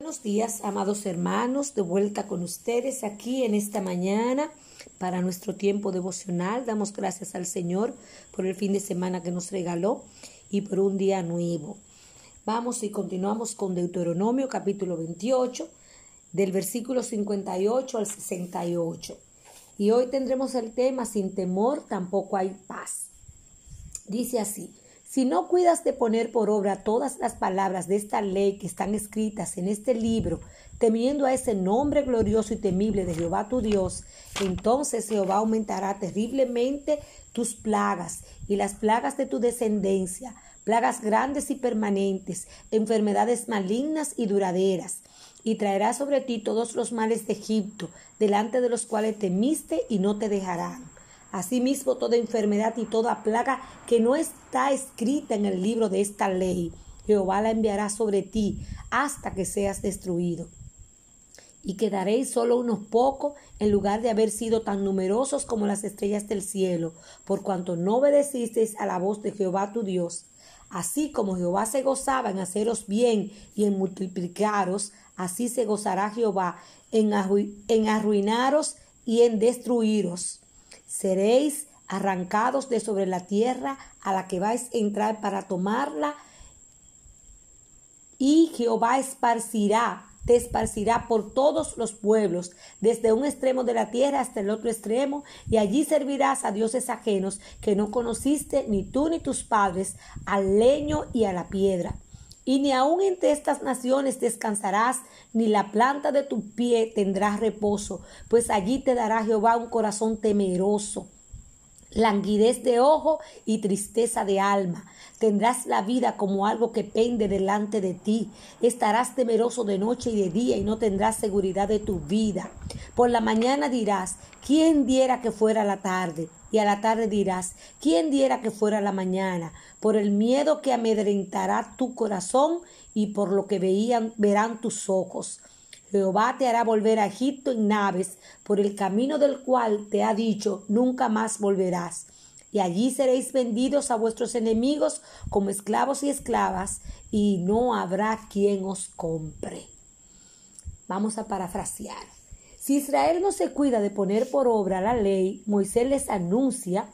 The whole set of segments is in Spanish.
Buenos días, amados hermanos, de vuelta con ustedes aquí en esta mañana para nuestro tiempo devocional. Damos gracias al Señor por el fin de semana que nos regaló y por un día nuevo. Vamos y continuamos con Deuteronomio capítulo 28, del versículo 58 al 68. Y hoy tendremos el tema Sin temor tampoco hay paz. Dice así, si no cuidas de poner por obra todas las palabras de esta ley que están escritas en este libro, temiendo a ese nombre glorioso y temible de Jehová tu Dios, entonces Jehová aumentará terriblemente tus plagas y las plagas de tu descendencia, plagas grandes y permanentes, enfermedades malignas y duraderas, y traerá sobre ti todos los males de Egipto, delante de los cuales temiste y no te dejarán Asimismo, toda enfermedad y toda plaga que no está escrita en el libro de esta ley, Jehová la enviará sobre ti hasta que seas destruido. Y quedaréis solo unos pocos en lugar de haber sido tan numerosos como las estrellas del cielo, por cuanto no obedecisteis a la voz de Jehová tu Dios. Así como Jehová se gozaba en haceros bien y en multiplicaros, así se gozará Jehová en, arruinaros y en destruiros seréis arrancados de sobre la tierra a la que vais a entrar para tomarla, y Jehová esparcirá, te esparcirá por todos los pueblos, desde un extremo de la tierra hasta el otro extremo, y allí servirás a dioses ajenos que no conociste ni tú ni tus padres, al leño y a la piedra. Y ni aun entre estas naciones descansarás, ni la planta de tu pie tendrá reposo, pues allí te dará Jehová un corazón temeroso, languidez de ojo y tristeza de alma. Tendrás la vida como algo que pende delante de ti. Estarás temeroso de noche y de día y no tendrás seguridad de tu vida. Por la mañana dirás, ¿quién diera que fuera la tarde? Y a la tarde dirás, ¿quién diera que fuera la mañana? Por el miedo que amedrentará tu corazón y por lo que veían, verán tus ojos. Jehová te hará volver a Egipto en naves, por el camino del cual te ha dicho, nunca más volverás. Y allí seréis vendidos a vuestros enemigos como esclavos y esclavas, y no habrá quien os compre. Vamos a parafrasear. Si Israel no se cuida de poner por obra la ley, Moisés les anuncia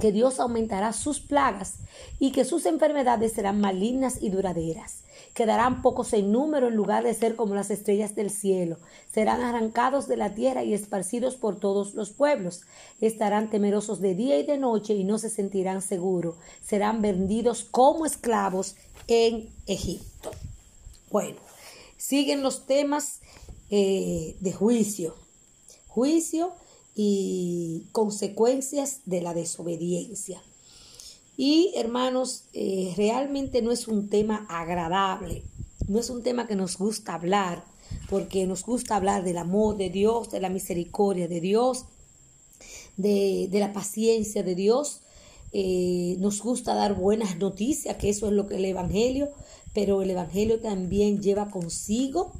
que Dios aumentará sus plagas y que sus enfermedades serán malignas y duraderas. Quedarán pocos en número en lugar de ser como las estrellas del cielo. Serán arrancados de la tierra y esparcidos por todos los pueblos. Estarán temerosos de día y de noche y no se sentirán seguros. Serán vendidos como esclavos en Egipto. Bueno, siguen los temas eh, de juicio. Juicio y consecuencias de la desobediencia. Y hermanos, eh, realmente no es un tema agradable, no es un tema que nos gusta hablar, porque nos gusta hablar del amor de Dios, de la misericordia de Dios, de, la paciencia de Dios. Eh, nos gusta dar buenas noticias, que eso es lo que el Evangelio, pero el Evangelio también lleva consigo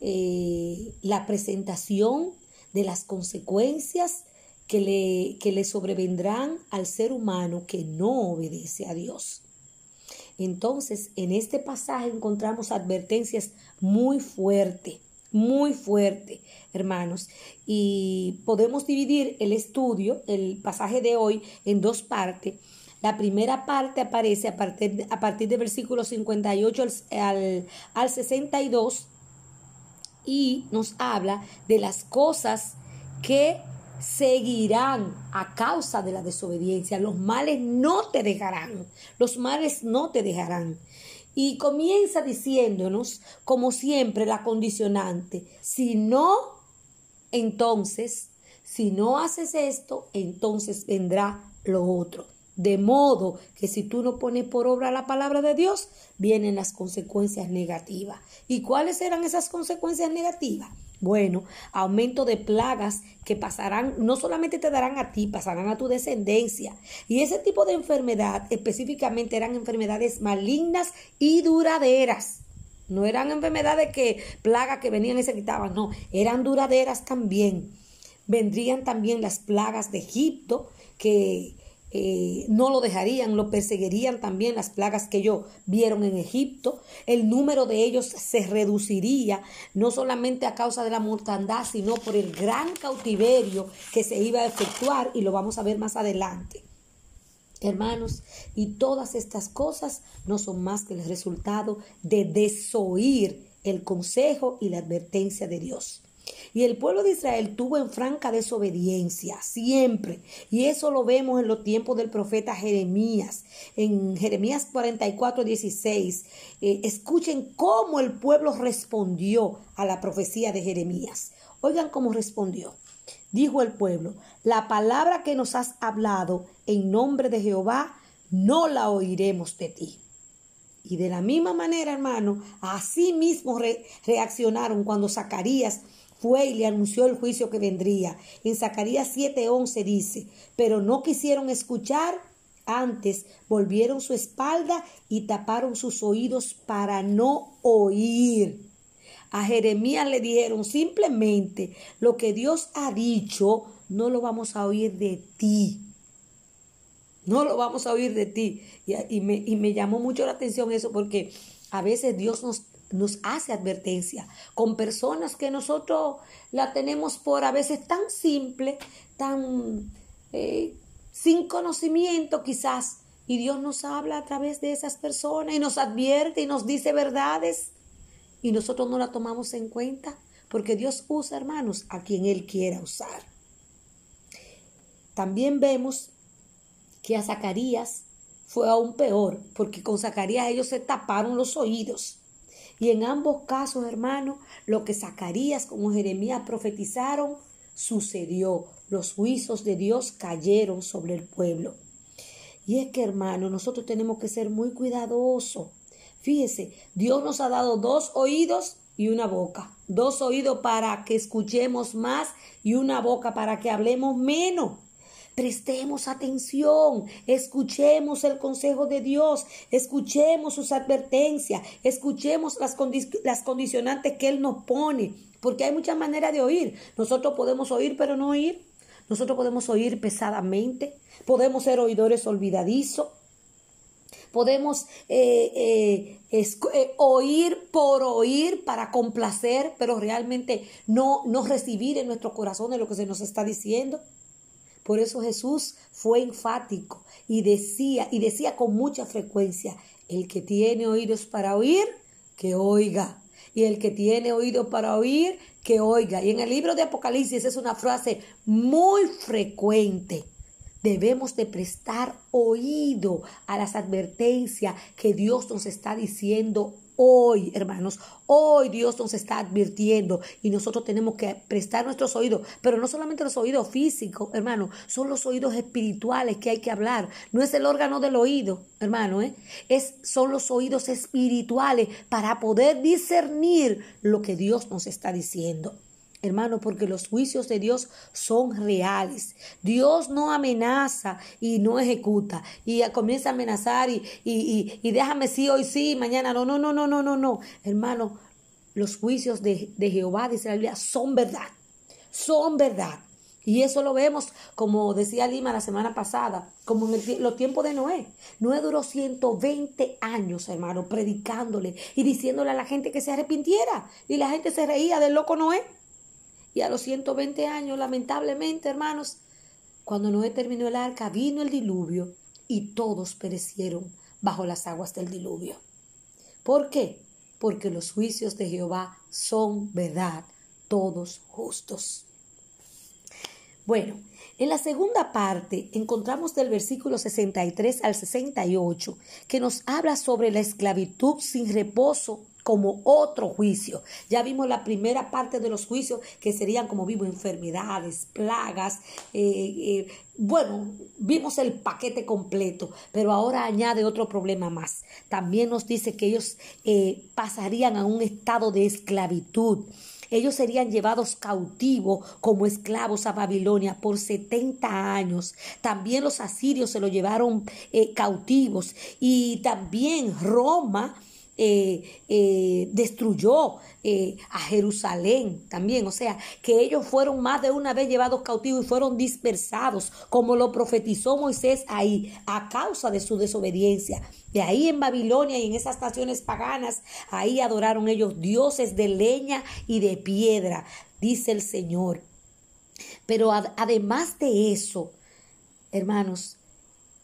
eh, la presentación de las consecuencias que le, que le sobrevendrán al ser humano que no obedece a Dios. Entonces, en este pasaje encontramos advertencias muy fuertes, muy fuerte, hermanos. Y podemos dividir el estudio, el pasaje de hoy, en dos partes. La primera parte aparece a partir, a partir del versículo 58 al, al, al 62 y nos habla de las cosas que seguirán a causa de la desobediencia. Los males no te dejarán. Los males no te dejarán. Y comienza diciéndonos, como siempre, la condicionante. Si no, entonces, si no haces esto, entonces vendrá lo otro. De modo que si tú no pones por obra la palabra de Dios, vienen las consecuencias negativas. ¿Y cuáles serán esas consecuencias negativas? Bueno, aumento de plagas que pasarán, no solamente te darán a ti, pasarán a tu descendencia. Y ese tipo de enfermedad específicamente eran enfermedades malignas y duraderas. No eran enfermedades que, plagas que venían y se quitaban, no, eran duraderas también. Vendrían también las plagas de Egipto, que eh, no lo dejarían, lo perseguirían también las plagas que ellos vieron en Egipto. El número de ellos se reduciría, no solamente a causa de la mortandad, sino por el gran cautiverio que se iba a efectuar y lo vamos a ver más adelante. Hermanos, y todas estas cosas no son más que el resultado de desoír el consejo y la advertencia de Dios. Y el pueblo de Israel tuvo en franca desobediencia siempre. Y eso lo vemos en los tiempos del profeta Jeremías. En Jeremías 44, 16. Eh, escuchen cómo el pueblo respondió a la profecía de Jeremías. Oigan cómo respondió. Dijo el pueblo, la palabra que nos has hablado en nombre de Jehová, no la oiremos de ti. Y de la misma manera, hermano, así mismo reaccionaron cuando Zacarías fue y le anunció el juicio que vendría. En Zacarías 7:11 dice, pero no quisieron escuchar, antes volvieron su espalda y taparon sus oídos para no oír. A Jeremías le dijeron simplemente lo que Dios ha dicho, no lo vamos a oír de ti. No lo vamos a oír de ti. Y, me, y me llamó mucho la atención eso porque a veces Dios nos nos hace advertencia con personas que nosotros la tenemos por a veces tan simple, tan eh, sin conocimiento quizás. Y Dios nos habla a través de esas personas y nos advierte y nos dice verdades y nosotros no la tomamos en cuenta porque Dios usa, hermanos, a quien Él quiera usar. También vemos que a Zacarías fue aún peor porque con Zacarías ellos se taparon los oídos y en ambos casos, hermano, lo que Zacarías como Jeremías profetizaron sucedió. Los juicios de Dios cayeron sobre el pueblo. Y es que, hermano, nosotros tenemos que ser muy cuidadosos. Fíjese, Dios nos ha dado dos oídos y una boca. Dos oídos para que escuchemos más y una boca para que hablemos menos. Prestemos atención, escuchemos el consejo de Dios, escuchemos sus advertencias, escuchemos las, las condicionantes que Él nos pone, porque hay muchas maneras de oír. Nosotros podemos oír pero no oír. Nosotros podemos oír pesadamente, podemos ser oidores olvidadizos, podemos eh, eh, eh, oír por oír para complacer, pero realmente no, no recibir en nuestro corazón de lo que se nos está diciendo. Por eso Jesús fue enfático y decía, y decía con mucha frecuencia, el que tiene oídos para oír, que oiga. Y el que tiene oídos para oír, que oiga. Y en el libro de Apocalipsis es una frase muy frecuente. Debemos de prestar oído a las advertencias que Dios nos está diciendo Hoy, hermanos, hoy Dios nos está advirtiendo y nosotros tenemos que prestar nuestros oídos, pero no solamente los oídos físicos, hermano, son los oídos espirituales que hay que hablar. No es el órgano del oído, hermano, ¿eh? es, son los oídos espirituales para poder discernir lo que Dios nos está diciendo hermano, porque los juicios de Dios son reales. Dios no amenaza y no ejecuta. Y comienza a amenazar y, y, y, déjame sí, hoy sí, mañana no, no, no, no, no, no, no. Hermano, los juicios de, de Jehová, dice la Biblia, son verdad. Son verdad. Y eso lo vemos, como decía Lima la semana pasada, como en los tiempos de Noé. Noé duró 120 años, hermano, predicándole y diciéndole a la gente que se arrepintiera. Y la gente se reía del loco Noé. Y a los 120 años, lamentablemente, hermanos, cuando Noé terminó el arca, vino el diluvio y todos perecieron bajo las aguas del diluvio. ¿Por qué? Porque los juicios de Jehová son verdad, todos justos. Bueno, en la segunda parte encontramos del versículo 63 al 68 que nos habla sobre la esclavitud sin reposo como otro juicio. Ya vimos la primera parte de los juicios que serían como vimos enfermedades, plagas, eh, eh, bueno, vimos el paquete completo, pero ahora añade otro problema más. También nos dice que ellos eh, pasarían a un estado de esclavitud. Ellos serían llevados cautivos como esclavos a Babilonia por 70 años. También los asirios se lo llevaron cautivos y también Roma eh, eh, destruyó eh, a Jerusalén también. O sea, que ellos fueron más de una vez llevados cautivos y fueron dispersados, como lo profetizó Moisés ahí, a causa de su desobediencia. De ahí en Babilonia y en esas naciones paganas, ahí adoraron ellos dioses de leña y de piedra, dice el Señor. Pero además de eso, hermanos,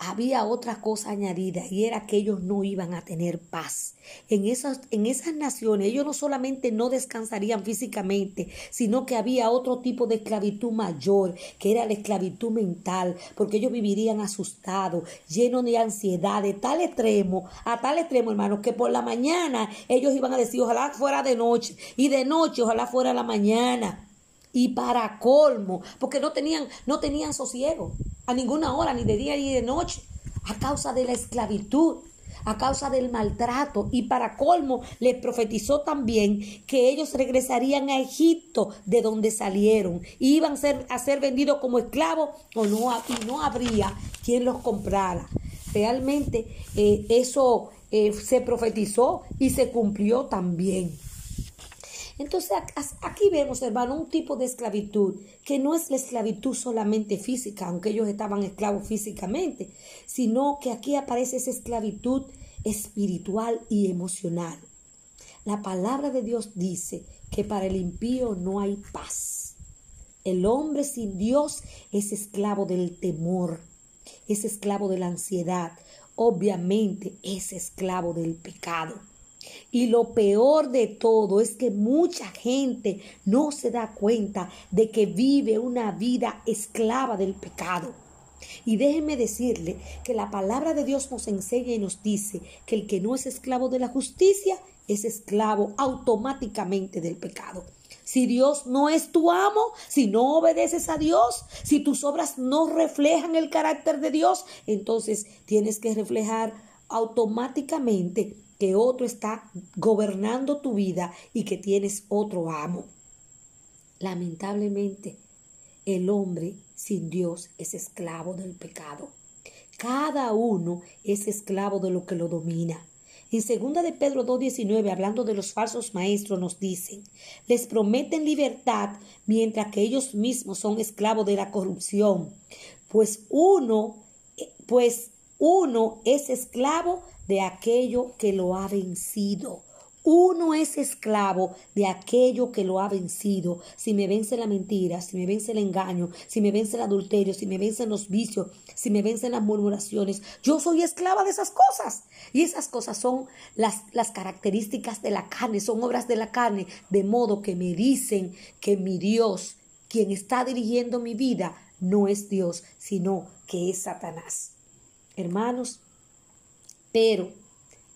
había otra cosa añadida y era que ellos no iban a tener paz. En esas, en esas naciones ellos no solamente no descansarían físicamente, sino que había otro tipo de esclavitud mayor, que era la esclavitud mental, porque ellos vivirían asustados, llenos de ansiedad, de tal extremo, a tal extremo, hermano, que por la mañana ellos iban a decir, ojalá fuera de noche, y de noche, ojalá fuera la mañana. Y para colmo, porque no tenían, no tenían sosiego a ninguna hora, ni de día ni de noche, a causa de la esclavitud, a causa del maltrato. Y para colmo, les profetizó también que ellos regresarían a Egipto, de donde salieron, y iban a ser, a ser vendidos como esclavos, o no, y no habría quien los comprara. Realmente eh, eso eh, se profetizó y se cumplió también. Entonces aquí vemos, hermano, un tipo de esclavitud que no es la esclavitud solamente física, aunque ellos estaban esclavos físicamente, sino que aquí aparece esa esclavitud espiritual y emocional. La palabra de Dios dice que para el impío no hay paz. El hombre sin Dios es esclavo del temor, es esclavo de la ansiedad, obviamente es esclavo del pecado. Y lo peor de todo es que mucha gente no se da cuenta de que vive una vida esclava del pecado. Y déjenme decirle que la palabra de Dios nos enseña y nos dice que el que no es esclavo de la justicia es esclavo automáticamente del pecado. Si Dios no es tu amo, si no obedeces a Dios, si tus obras no reflejan el carácter de Dios, entonces tienes que reflejar automáticamente que otro está gobernando tu vida y que tienes otro amo. Lamentablemente, el hombre sin Dios es esclavo del pecado. Cada uno es esclavo de lo que lo domina. En segunda de Pedro 2.19, hablando de los falsos maestros, nos dicen, les prometen libertad mientras que ellos mismos son esclavos de la corrupción. Pues uno, pues uno es esclavo de aquello que lo ha vencido. Uno es esclavo de aquello que lo ha vencido. Si me vence la mentira, si me vence el engaño, si me vence el adulterio, si me vencen los vicios, si me vencen las murmuraciones, yo soy esclava de esas cosas. Y esas cosas son las, las características de la carne, son obras de la carne, de modo que me dicen que mi Dios, quien está dirigiendo mi vida, no es Dios, sino que es Satanás. Hermanos, pero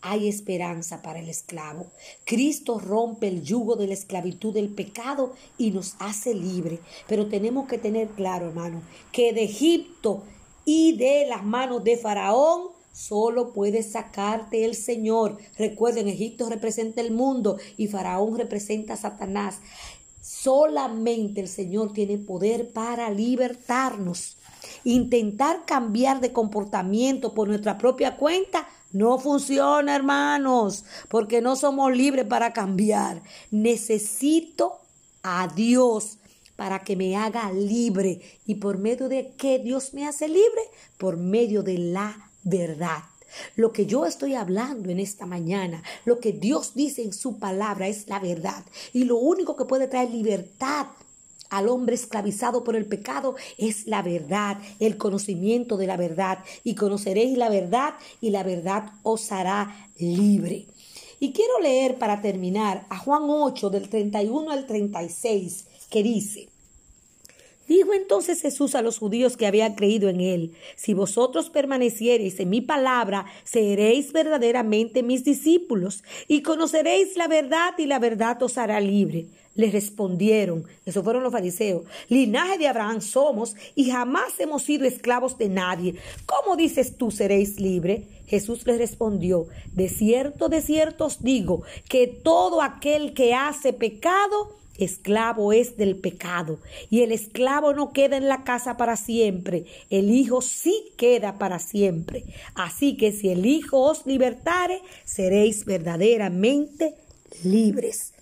hay esperanza para el esclavo. Cristo rompe el yugo de la esclavitud del pecado y nos hace libre. Pero tenemos que tener claro, hermano, que de Egipto y de las manos de Faraón solo puede sacarte el Señor. Recuerden, Egipto representa el mundo y Faraón representa a Satanás. Solamente el Señor tiene poder para libertarnos. Intentar cambiar de comportamiento por nuestra propia cuenta no funciona, hermanos, porque no somos libres para cambiar. Necesito a Dios para que me haga libre. ¿Y por medio de qué Dios me hace libre? Por medio de la verdad. Lo que yo estoy hablando en esta mañana, lo que Dios dice en su palabra es la verdad. Y lo único que puede traer libertad al hombre esclavizado por el pecado es la verdad, el conocimiento de la verdad. Y conoceréis la verdad y la verdad os hará libre. Y quiero leer para terminar a Juan 8 del 31 al 36 que dice, Dijo entonces Jesús a los judíos que habían creído en él, si vosotros permaneciereis en mi palabra, seréis verdaderamente mis discípulos y conoceréis la verdad y la verdad os hará libre. Les respondieron, esos fueron los fariseos, linaje de Abraham somos y jamás hemos sido esclavos de nadie. ¿Cómo dices tú seréis libre? Jesús les respondió, de cierto, de cierto os digo, que todo aquel que hace pecado esclavo es del pecado, y el esclavo no queda en la casa para siempre, el Hijo sí queda para siempre. Así que si el Hijo os libertare, seréis verdaderamente libres.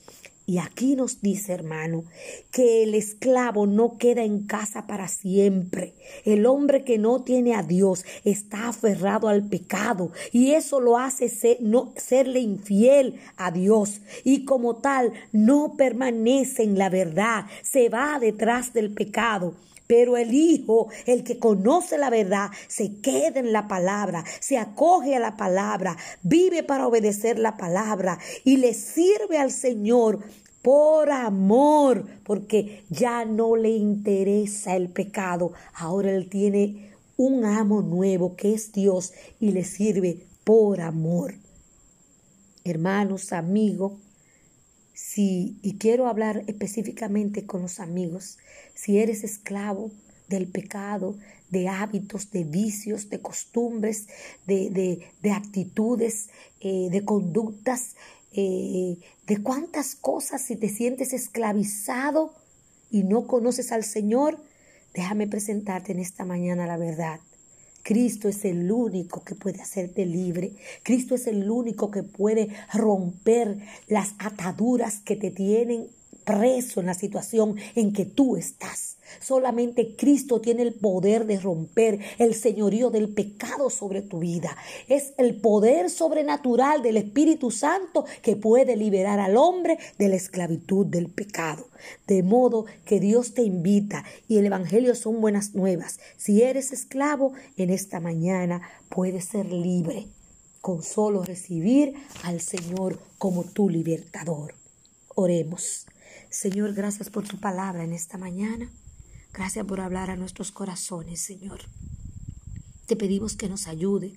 Y aquí nos dice, hermano, que el esclavo no queda en casa para siempre. El hombre que no tiene a Dios está aferrado al pecado y eso lo hace ser, no, serle infiel a Dios. Y como tal, no permanece en la verdad, se va detrás del pecado. Pero el Hijo, el que conoce la verdad, se queda en la palabra, se acoge a la palabra, vive para obedecer la palabra y le sirve al Señor por amor, porque ya no le interesa el pecado. Ahora Él tiene un amo nuevo que es Dios y le sirve por amor. Hermanos, amigos, si, y quiero hablar específicamente con los amigos, si eres esclavo del pecado, de hábitos, de vicios, de costumbres, de, de, actitudes, eh, de conductas, eh, de cuántas cosas si te sientes esclavizado y no conoces al Señor, déjame presentarte en esta mañana la verdad. Cristo es el único que puede hacerte libre. Cristo es el único que puede romper las ataduras que te tienen preso en la situación en que tú estás. Solamente Cristo tiene el poder de romper el señorío del pecado sobre tu vida. Es el poder sobrenatural del Espíritu Santo que puede liberar al hombre de la esclavitud del pecado. De modo que Dios te invita y el Evangelio son buenas nuevas. Si eres esclavo, en esta mañana puedes ser libre con solo recibir al Señor como tu libertador. Oremos. Señor, gracias por tu palabra en esta mañana. Gracias por hablar a nuestros corazones, Señor. Te pedimos que nos ayude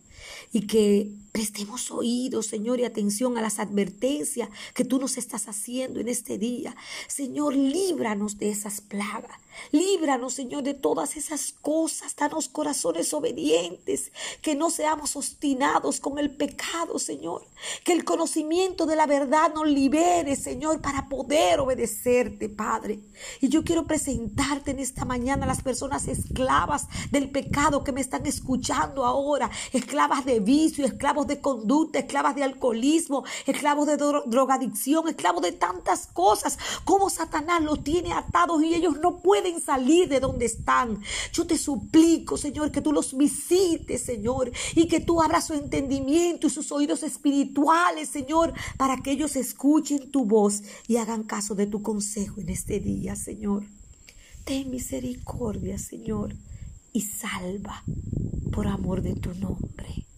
y que prestemos oídos, Señor, y atención a las advertencias que tú nos estás haciendo en este día. Señor, líbranos de esas plagas. Líbranos, Señor, de todas esas cosas. Danos corazones obedientes, que no seamos obstinados con el pecado, Señor. Que el conocimiento de la verdad nos libere, Señor, para poder obedecerte, Padre. Y yo quiero presentarte en esta mañana a las personas esclavas del pecado que me están escuchando ahora, esclavas de vicio, esclavos de conducta, esclavas de alcoholismo, esclavos de drogadicción, esclavos de tantas cosas. Como Satanás los tiene atados y ellos no pueden salir de donde están. Yo te suplico, Señor, que tú los visites, Señor, y que tú abras su entendimiento y sus oídos espirituales, Señor, para que ellos escuchen tu voz y hagan caso de tu consejo en este día, Señor. Ten misericordia, Señor, y salva por amor de tu nombre.